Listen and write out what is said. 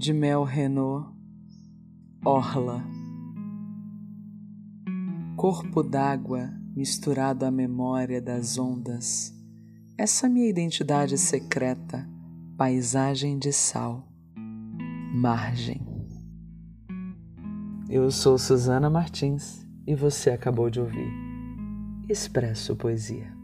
de Mel Renault, Orla. Corpo d'água misturado à memória das ondas, essa minha identidade secreta, paisagem de sal, margem. Eu sou Suzana Martins e você acabou de ouvir Expresso Poesia.